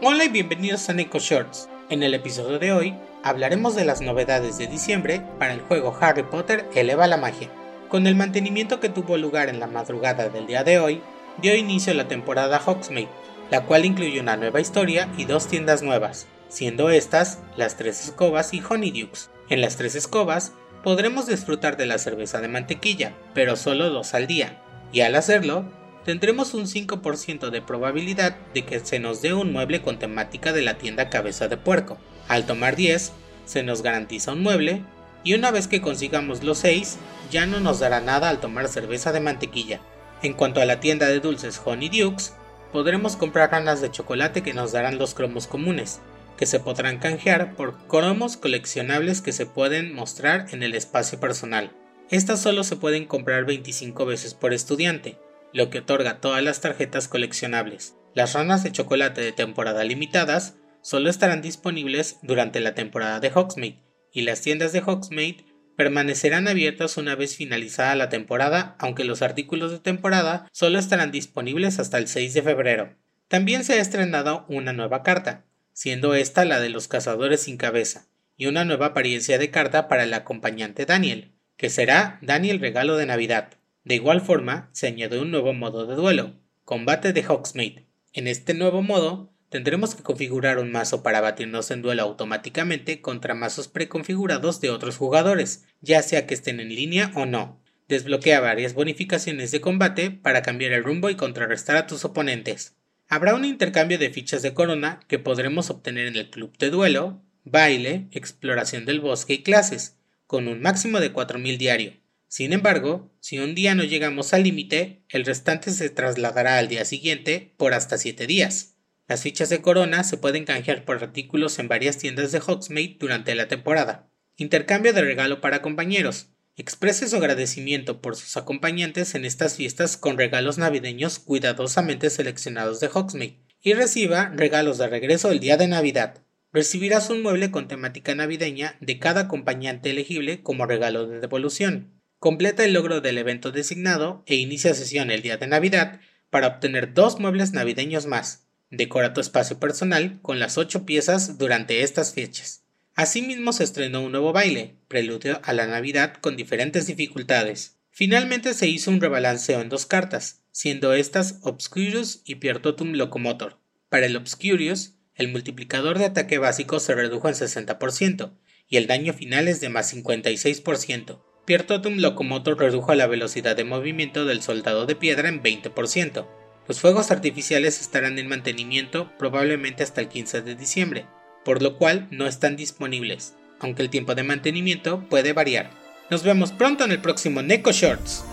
Hola y bienvenidos a Neko Shorts. En el episodio de hoy hablaremos de las novedades de diciembre para el juego Harry Potter Eleva la Magia. Con el mantenimiento que tuvo lugar en la madrugada del día de hoy, dio inicio la temporada Hogsmeade, la cual incluye una nueva historia y dos tiendas nuevas, siendo estas las Tres Escobas y Honeydukes. En las Tres Escobas podremos disfrutar de la cerveza de mantequilla, pero solo dos al día, y al hacerlo tendremos un 5% de probabilidad de que se nos dé un mueble con temática de la tienda cabeza de puerco. Al tomar 10, se nos garantiza un mueble y una vez que consigamos los 6, ya no nos dará nada al tomar cerveza de mantequilla. En cuanto a la tienda de dulces Honey Dukes, podremos comprar ranas de chocolate que nos darán los cromos comunes, que se podrán canjear por cromos coleccionables que se pueden mostrar en el espacio personal. Estas solo se pueden comprar 25 veces por estudiante, lo que otorga todas las tarjetas coleccionables. Las ranas de chocolate de temporada limitadas solo estarán disponibles durante la temporada de Hogsmeade y las tiendas de Hogsmeade permanecerán abiertas una vez finalizada la temporada, aunque los artículos de temporada solo estarán disponibles hasta el 6 de febrero. También se ha estrenado una nueva carta, siendo esta la de los cazadores sin cabeza, y una nueva apariencia de carta para el acompañante Daniel, que será Daniel Regalo de Navidad. De igual forma, se añade un nuevo modo de duelo, Combate de Hogsmeade. En este nuevo modo, tendremos que configurar un mazo para batirnos en duelo automáticamente contra mazos preconfigurados de otros jugadores, ya sea que estén en línea o no. Desbloquea varias bonificaciones de combate para cambiar el rumbo y contrarrestar a tus oponentes. Habrá un intercambio de fichas de corona que podremos obtener en el club de duelo, baile, exploración del bosque y clases, con un máximo de 4000 diario. Sin embargo, si un día no llegamos al límite, el restante se trasladará al día siguiente por hasta 7 días. Las fichas de corona se pueden canjear por artículos en varias tiendas de Hogsmeade durante la temporada. Intercambio de regalo para compañeros. Exprese su agradecimiento por sus acompañantes en estas fiestas con regalos navideños cuidadosamente seleccionados de Hogsmeade y reciba regalos de regreso el día de Navidad. Recibirás un mueble con temática navideña de cada acompañante elegible como regalo de devolución. Completa el logro del evento designado e inicia sesión el día de Navidad para obtener dos muebles navideños más. Decora tu espacio personal con las ocho piezas durante estas fechas. Asimismo se estrenó un nuevo baile, preludio a la Navidad con diferentes dificultades. Finalmente se hizo un rebalanceo en dos cartas, siendo estas Obscurious y Piertotum Locomotor. Para el Obscurious, el multiplicador de ataque básico se redujo en 60% y el daño final es de más 56%. Piertotum Locomotor redujo la velocidad de movimiento del soldado de piedra en 20%. Los fuegos artificiales estarán en mantenimiento probablemente hasta el 15 de diciembre, por lo cual no están disponibles, aunque el tiempo de mantenimiento puede variar. Nos vemos pronto en el próximo Neko Shorts.